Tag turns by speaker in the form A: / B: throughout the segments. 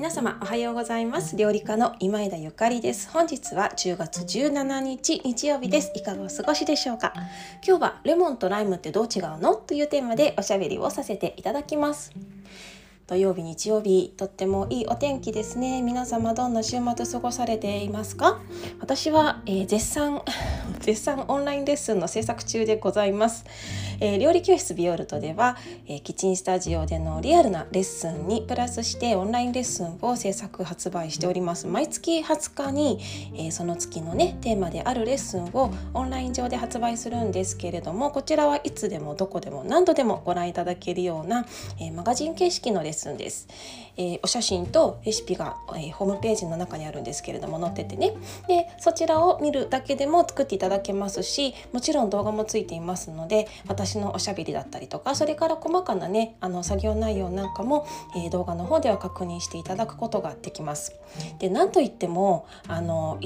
A: 皆様おはようございます。料理家の今枝ゆかりです。本日は10月17日日曜日です。いかがお過ごしでしょうか？今日はレモンとライムってどう違うの？というテーマでおしゃべりをさせていただきます。土曜日日曜日とってもいいお天気ですね。皆様どんな週末過ごされていますか？私は、えー、絶賛 絶賛オンラインレッスンの制作中でございます、えー、料理教室ビオルトでは、えー、キッチンスタジオでのリアルなレッスンにプラスしてオンラインレッスンを制作発売しております。毎月20日に、えその月のねテーマであるレッスンをオンライン上で発売するんですけれどもこちらはいつでもどこでも何度でもご覧いただけるような、えマガジン形式のレッスンすんです、えー、お写真とレシピが、えー、ホームページの中にあるんですけれども載っててねでそちらを見るだけでも作っていただけますしもちろん動画もついていますので私のおしゃべりだったりとかそれから細かなねあの作業内容なんかも、えー、動画の方では確認していただくことができます。でなんといってもあの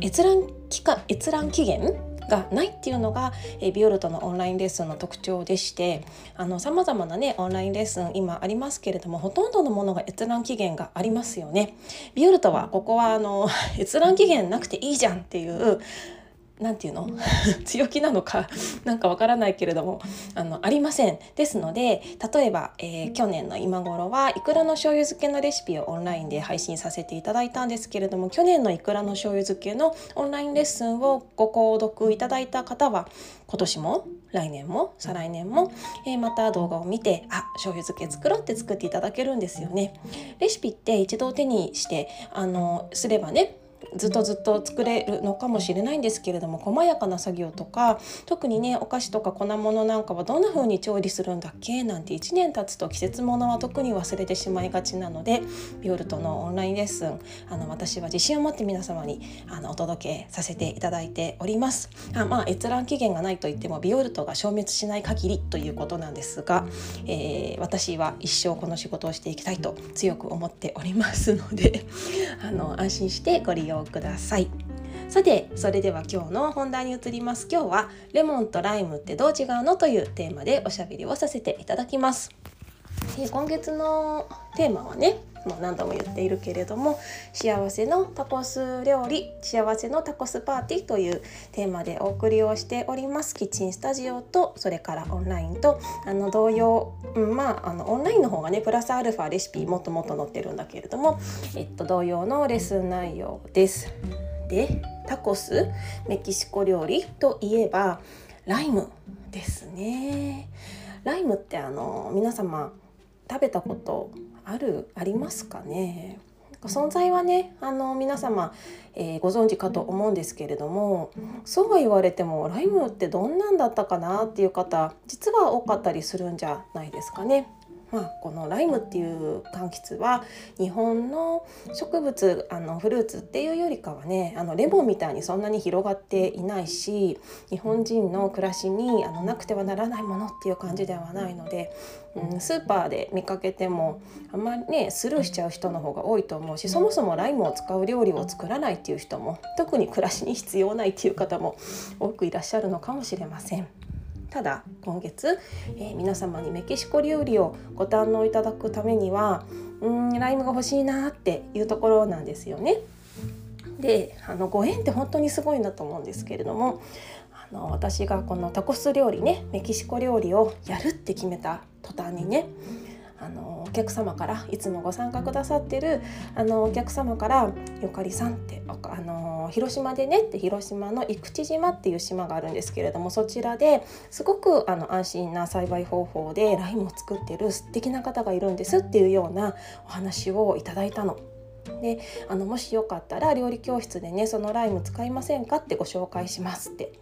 A: 閲覧期間閲覧期限がないっていうのが、えビオルトのオンラインレッスンの特徴でしてさまざまなねオンラインレッスン今ありますけれどもほとんどのものが閲覧期限がありますよね。ビオルトはここはあの 閲覧期限なくていいじゃんっていう何て言うの？強気なのかなんかわからないけれどもあのありません。ですので例えば、えー、去年の今頃はいくらの醤油漬けのレシピをオンラインで配信させていただいたんですけれども去年のいくらの醤油漬けのオンラインレッスンをご購読いただいた方は今年も来年も再来年も、えー、また動画を見てあ醤油漬け作ろうって作っていただけるんですよね。レシピって一度手にしてあのすればねずっとずっと作れるのかもしれないんですけれども細やかな作業とか特にねお菓子とか粉物なんかはどんな風に調理するんだっけなんて1年経つと季節物は特に忘れてしまいがちなのでビオルトのオンラインレッスンあの私は自信を持って皆様にあのお届けさせていただいております。あまあ閲覧期限がないといってもビオルトが消滅しない限りということなんですが、えー、私は一生この仕事をしていきたいと強く思っておりますのであの安心してご利用ください。さてそれでは今日の本題に移ります。今日はレモンとライムってどう違うのというテーマでおしゃべりをさせていただきます。今月のテーマはねもう何度も言っているけれども幸せのタコス料理幸せのタコスパーティーというテーマでお送りをしておりますキッチンスタジオとそれからオンラインとあの同様、うん、まああのオンラインの方がねプラスアルファレシピもっともっと載ってるんだけれども、えっと、同様のレッスン内容です。でタコスメキシコ料理といえばライムですね。ライムってあの皆様食べたことあるありますかね存在はねあの皆様、えー、ご存知かと思うんですけれどもそうは言われてもライムってどんなんだったかなっていう方実は多かったりするんじゃないですかね。まあ、このライムっていう柑橘は日本の植物あのフルーツっていうよりかはねあのレモンみたいにそんなに広がっていないし日本人の暮らしにあのなくてはならないものっていう感じではないので、うん、スーパーで見かけてもあんまりねスルーしちゃう人の方が多いと思うしそもそもライムを使う料理を作らないっていう人も特に暮らしに必要ないっていう方も多くいらっしゃるのかもしれません。ただ今月、えー、皆様にメキシコ料理をご堪能いただくためにはうんライムが欲しいなっていうところなんですよね。であのご縁って本当にすごいなと思うんですけれどもあの私がこのタコス料理ねメキシコ料理をやるって決めた途端にねあのお客様からいつもご参加くださってるあのお客様から「ゆかりさん」ってあの広島でねって広島の生口島っていう島があるんですけれどもそちらですごくあの安心な栽培方法でライムを作ってる素敵な方がいるんですっていうようなお話をいただいたの。であのもしよかったら料理教室でねそのライム使いませんかってご紹介しますって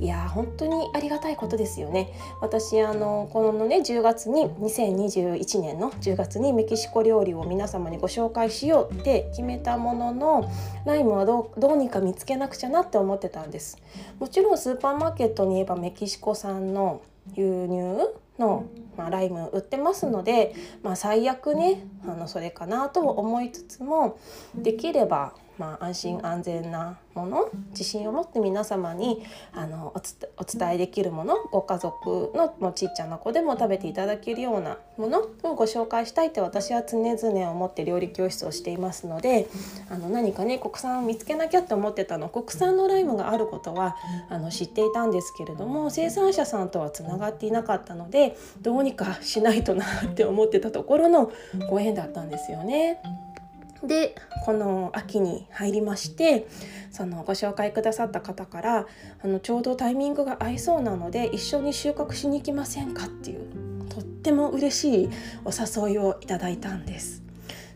A: いや本当にありがたいことですよね。私あのこのね10月に2021年の10月にメキシコ料理を皆様にご紹介しようって決めたもののライムはどうどうにか見つけなくちゃなって思ってたんです。もちろんスーパーマーケットに言えばメキシコ産の輸入の、まあ、ライム売ってますので、まあ、最悪ねあのそれかなと思いつつもできればまあ、安心安全なもの自信を持って皆様にあのお伝えできるものご家族のもちっちゃな子でも食べていただけるようなものをご紹介したいって私は常々思って料理教室をしていますのであの何かね国産を見つけなきゃって思ってたの国産のライムがあることはあの知っていたんですけれども生産者さんとはつながっていなかったのでどうにかしないとなって思ってたところのご縁だったんですよね。でこの秋に入りましてそのご紹介くださった方からあのちょうどタイミングが合いそうなので一緒に収穫しに行きませんかっていうとっても嬉しいお誘いをいただいたんです。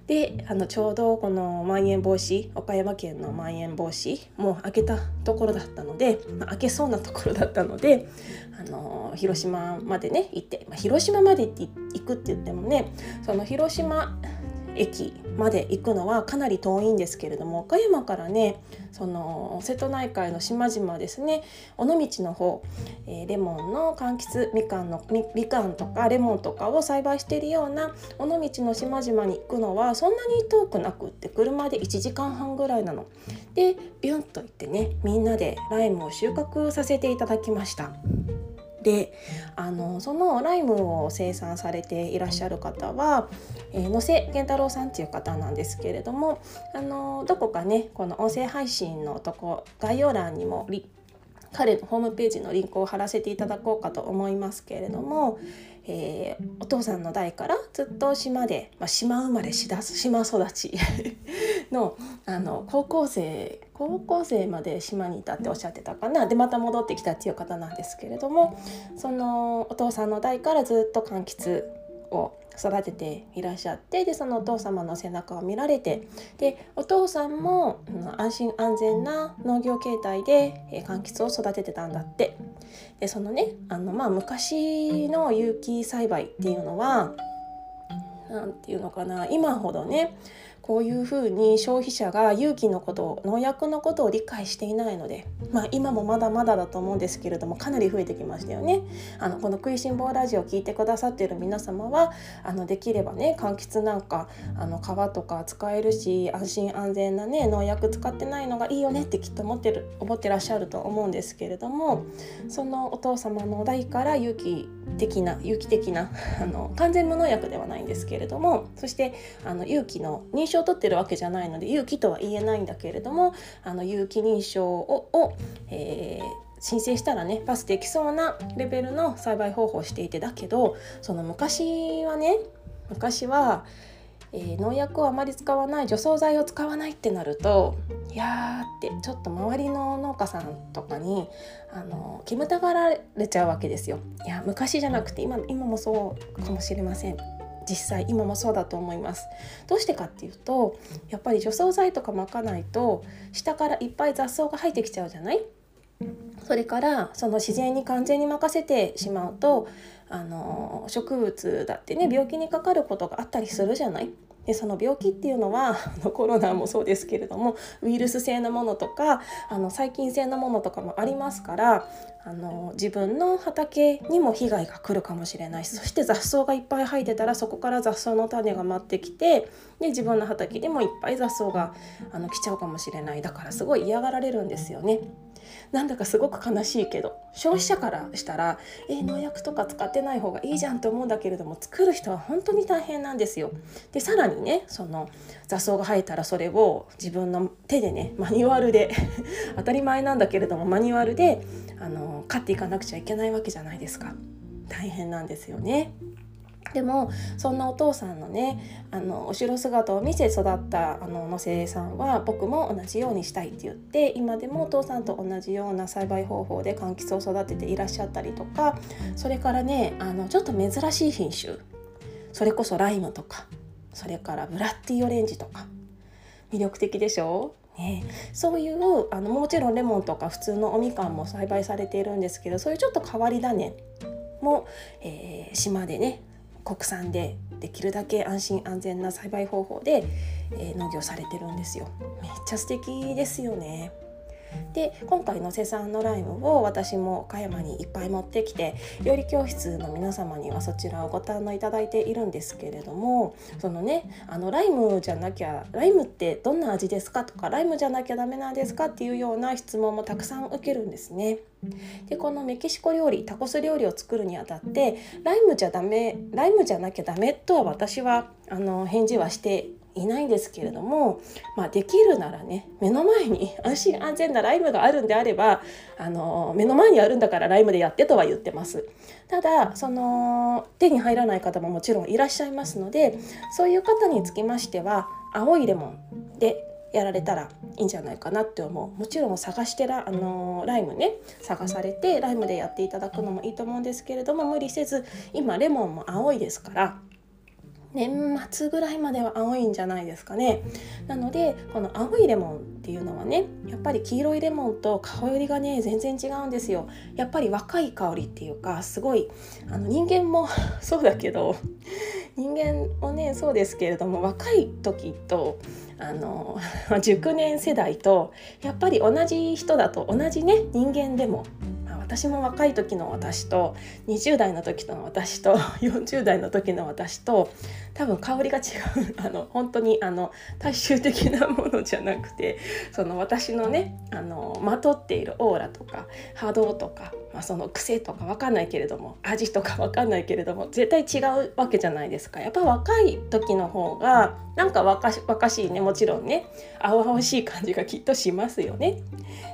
A: であのちょうどこのまん延防止岡山県のまん延防止もう開けたところだったので、まあ、開けそうなところだったのであの広島までね行って、まあ、広島まで行くって言ってもねその広島駅まで行くのはかなり遠いんですけれども岡山からねその瀬戸内海の島々ですね尾道の方、えー、レモンの柑橘みかんのみかんとかレモンとかを栽培しているような尾道の島々に行くのはそんなに遠くなくって車で1時間半ぐらいなの。でビュンと行ってねみんなでライムを収穫させていただきました。であのそのライムを生産されていらっしゃる方は、えー、野瀬健太郎さんっていう方なんですけれどもあのどこかねこの音声配信のとこ概要欄にも彼のホームページのリンクを貼らせていただこうかと思いますけれども、えー、お父さんの代からずっと島で、まあ、島生まれしだす島育ち のあの高校生高校生まで島にいたっておっしゃってたかな。でまた戻ってきたっていう方なんですけれどもそのお父さんの代からずっと柑橘を育てていらっしゃってでそのお父様の背中を見られてでお父さんも安心安全な農業形態で柑橘を育ててたんだって。でそのねあのまあ昔の有機栽培っていうのは何て言うのかな今ほどねこういうふうに消費者が有機のこと農薬のことを理解していないので、まあ、今もまだまだだと思うんですけれどもかなり増えてきましたよね。あのこの食いしん坊ラジオを聞いてくださっている皆様はあのできればね柑橘なんかあの皮とか使えるし安心安全なね農薬使ってないのがいいよねってきっと思ってる思ってらっしゃると思うんですけれどもそのお父様の代から有機的な有機的なあの完全無農薬ではないんですけれどもそしてあの有機の認証を取ってるわけじゃないので有機とは言えないんだけれどもあの有機認証をを、えー申請したらねパスできそうなレベルの栽培方法をしていてだけどその昔はね昔は、えー、農薬をあまり使わない除草剤を使わないってなるといやーってちょっと周りの農家さんとかにあの煙たがられちゃうわけですよ。いや昔じゃなくて今今もそうかもしれません。実際今もそうだと思います。どうしてかっていうとやっぱり除草剤とか巻かないと下からいっぱい雑草が生えてきちゃうじゃない？それからその自然に完全に任せてしまうとあの植物だってね病気にかかることがあったりするじゃない？でその病気っていうのは コロナもそうですけれどもウイルス性のものとかあの細菌性のものとかもありますからあの自分の畑にも被害が来るかもしれないしそして雑草がいっぱい生えてたらそこから雑草の種が舞ってきてで自分の畑でもいっぱい雑草があの来ちゃうかもしれないだからすごい嫌がられるんですよね。なんだかすごく悲しいけど消費者からしたらえ農薬とか使ってない方がいいじゃんと思うんだけれども作る人は本当に大変なんですよ。でさらにねその雑草が生えたらそれを自分の手でねマニュアルで 当たり前なんだけれどもマニュアルであの飼っていかなくちゃいけないわけじゃないですか。大変なんですよね。でもそんなお父さんのねあの後ろ姿を見せ育ったあの野瀬さんは僕も同じようにしたいって言って今でもお父さんと同じような栽培方法で柑橘を育てていらっしゃったりとかそれからねあのちょっと珍しい品種それこそライムとかそれからブラッディオレンジとか魅力的でしょ？ね、そういうあのもちろんレモンとか普通のおみかんも栽培されているんですけどそういうちょっと変わり種も、えー、島でね国産でできるだけ安心安全な栽培方法で、えー、農業されてるんですよ。めっちゃ素敵ですよね。で今回の生産のライムを私も岡山にいっぱい持ってきて料理教室の皆様にはそちらをご堪能いただいているんですけれどもそのねあのライムじゃなきゃライムってどんな味ですかとかライムじゃなきゃダメなんですかっていうような質問もたくさん受けるんですね。でこのメキシコ料理タコス料理を作るにあたってライムじゃダメライムじゃなきゃダメとは私はあの返事はしていないんですけれども、まあ、できるならね目の前に 安心安全なライムがあるんであればあの目の前にあるんだからライムでやってとは言ってます。ただその手に入らない方ももちろんいらっしゃいますのでそういう方につきましては青いレモンでやられたらいいんじゃないかなって思う。もちろん探してらあのライムね探されてライムでやっていただくのもいいと思うんですけれども無理せず今レモンも青いですから年末ぐらいまでは青いんじゃないですかね。なのでこの青いレモンっていうのはねやっぱり黄色いレモンと香りがね全然違うんですよ。やっぱり若い香りっていうかすごいあの人間も そうだけど人間もねそうですけれども若い時とあの 熟年世代とやっぱり同じ人だと同じね人間でも私も若い時の私と20代の時の私と 40代の時の私と多分香りが違う あの本当にあの大衆的なものじゃなくてその私のねあのまとっているオーラとか波動とか、まあ、その癖とか分かんないけれども味とか分かんないけれども絶対違うわけじゃないですかやっぱ若い時の方がなんか若々しいねもちろんね青々しい感じがきっとしますよね。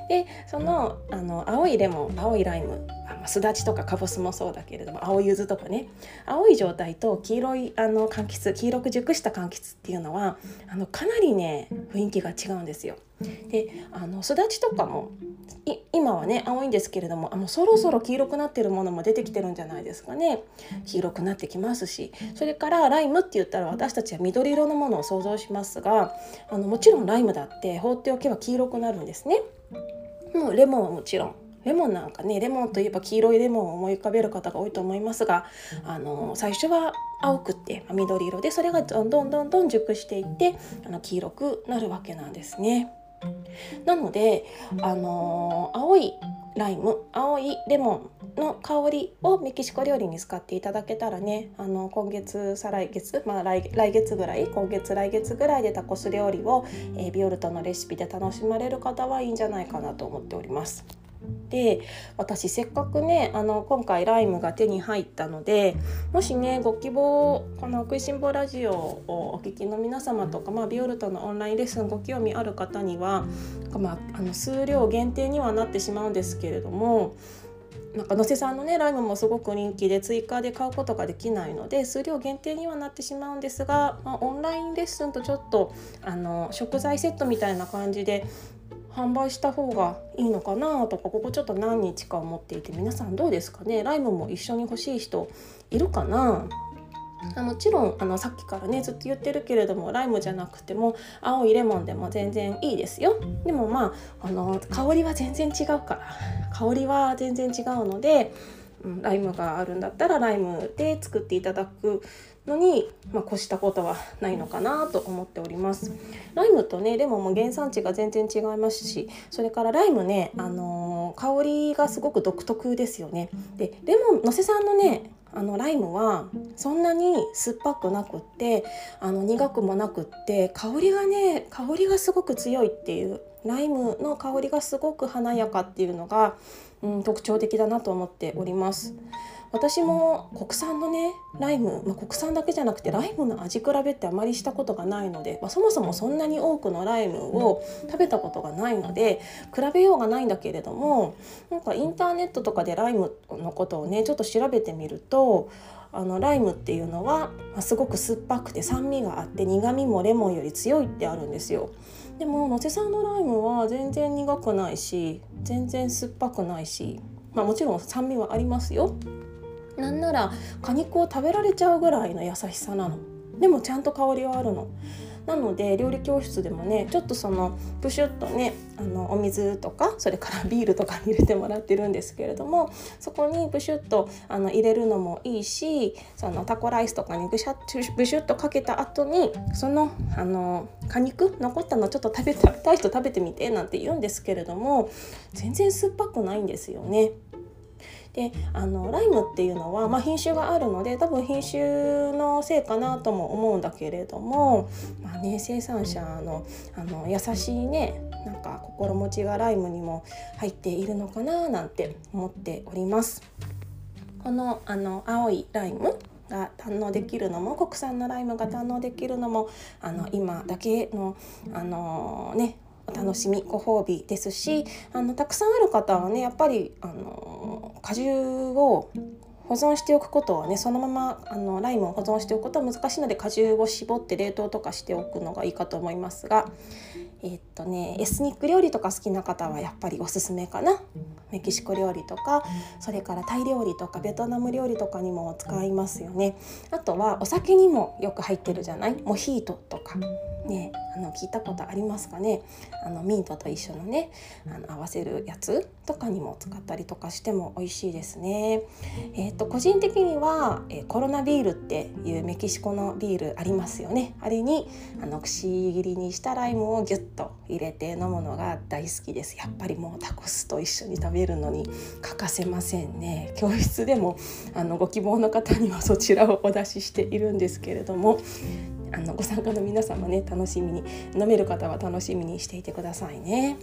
A: でそのあの青いレモン青いライムすだちとかかぼすもそうだけれども青柚子とかね青い状態と黄色いあの柑橘黄色く熟した柑橘っていうのはあのかなりね雰囲気が違うんですよ。であのすだちとかも今はね青いんですけれどもあのそろそろ黄色くなってるものも出てきてるんじゃないですかね黄色くなってきますしそれからライムって言ったら私たちは緑色のものを想像しますがあのもちろんライムだって放っておけば黄色くなるんですね。もうレモンはもちろんレモンなんかねレモンといえば黄色いレモンを思い浮かべる方が多いと思いますがあの最初は青くって緑色でそれがどんどんどんどん熟していってあの黄色くなるわけなんですね。なので、あの青いライム青いレモンの香りをメキシコ料理に使っていただけたらねあの今月再来月、まあ来、来月ぐらい今月来月ぐらいでタコス料理を、えー、ビオルトのレシピで楽しまれる方はいいんじゃないかなと思っております。で私せっかくねあの今回ライムが手に入ったのでもしねご希望この「食いしん坊ラジオ」をお聞きの皆様とか、まあ、ビオルトのオンラインレッスンご興味ある方には、まあ、あの数量限定にはなってしまうんですけれどもなんか野瀬さんのねライムもすごく人気で追加で買うことができないので数量限定にはなってしまうんですが、まあ、オンラインレッスンとちょっとあの食材セットみたいな感じで販売した方がいいのかなとかここちょっと何日か思っていて皆さんどうですかね？ライムも一緒に欲しい人いるかな？もちろんあのさっきからねずっと言ってるけれどもライムじゃなくても青いレモンでも全然いいですよ。でもまああの香りは全然違うから。香りは全然違うので、うん、ライムがあるんだったらライムで作っていただくのに、まあ、越したことはないのかなと思っておりますライムとねレモンも原産地が全然違いますしそれからライムね、あのー、香りがすごく独特ですよねでレモンのせさんのねあのライムはそんなに酸っぱくなくってあの苦くもなくって香りがね香りがすごく強いっていうライムの香りがすごく華やかっていうのが、うん、特徴的だなと思っております。私も国産のねライム、まあ、国産だけじゃなくてライムの味比べってあまりしたことがないので、まあ、そもそもそんなに多くのライムを食べたことがないので比べようがないんだけれどもなんかインターネットとかでライムのことをねちょっと調べてみるとあのライムっていうのは、まあ、すごく酸っぱくて酸味があって苦味もレモンより強いってあるんですよ。でも野瀬さんのライムは全然苦くないし全然酸っぱくないし、まあ、もちろん酸味はありますよ。なんなら果肉を食べられちゃうぐらいの優しさなのでもちゃんと香りはあるのなので料理教室でもねちょっとそのプシュッとねあのお水とかそれから ビールとかに入れてもらってるんですけれどもそこにブシュッとあの入れるのもいいしそのタコライスとかにブシャブシュッとかけた後にそのあの果肉残ったのちょっと食べたい人食べてみてなんて言うんですけれども全然酸っぱくないんですよね。であのライムっていうのは、まあ、品種があるので多分品種のせいかなとも思うんだけれども、まあね、生産者のあの優しいねなんか心持ちがライムにも入っているのかななんて思っております。このあの青いライムが堪能できるのも国産のライムが堪能できるのもあの今だけのあのねお楽しみご褒美ですしあのたくさんある方はねやっぱりあの果汁を保存しておくことはねそのままあのライムを保存しておくことは難しいので果汁を絞って冷凍とかしておくのがいいかと思いますがえー、っとねエスニック料理とか好きな方はやっぱりおすすめかな。メキシコ料理とかそれからタイ料理とかベトナム料理とかにも使いますよね。あとはお酒にもよく入ってるじゃない？モヒートとか。ねあの聞いたことありますかね？あのミントと一緒のねあの合わせるやつとかにも使ったりとかしても美味しいですね。えーと、個人的には、え、コロナビールっていうメキシコのビールありますよね。あれにあのくし切りにしたライムをギュッと入れて飲むのが大好きです。やっぱりもうタコスと一緒に食べるのに欠かせませんね。教室でもあのご希望の方にはそちらをお出ししているんですけれどもあのご参加の皆様ね楽しみに飲める方は楽しみにしていてくださいね。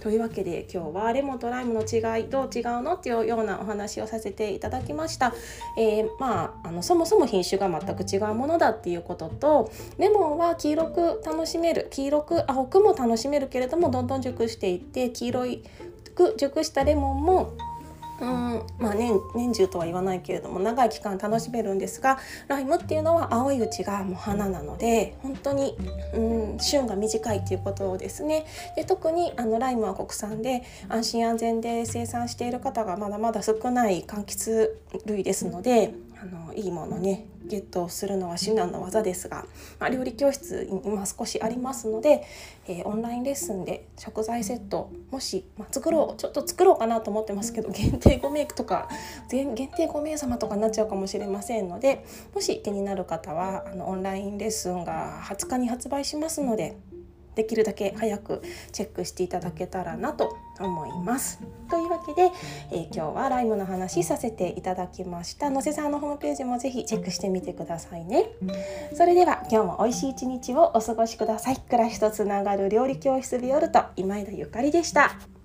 A: というわけで今日はレモンとライムの違いどう違うのっていうようなお話をさせていただきました。えー、まああのそもそも品種が全く違うものだっていうこととレモンは黄色く楽しめる黄色く青くも楽しめるけれどもどんどん熟していって黄色い熟したレモンもうんまあ年年中とは言わないけれども長い期間楽しめるんですがライムっていうのは青いうちがもう花なので本当に、うん、旬が短いっていうことですね。で特にあのライムは国産で安心安全で生産している方がまだまだ少ない柑橘類ですのであのいいものねゲットするのは至難の技ですが、まあ、料理教室今少しありますので、えー、オンラインレッスンで食材セットもし、まあ、作ろうちょっと作ろうかなと思ってますけど限定5名とか限定5名様とかになっちゃうかもしれませんのでもし気になる方はあのオンラインレッスンが20日に発売しますのでできるだけ早くチェックしていただけたらなと思います。というわけで、えー、今日はライムの話させていただきました。のせさんのホームページもぜひチェックしてみてくださいね。それでは今日も美味しい一日をお過ごしください。暮らしとつながる料理教室ビオルト今井田ゆかりでした。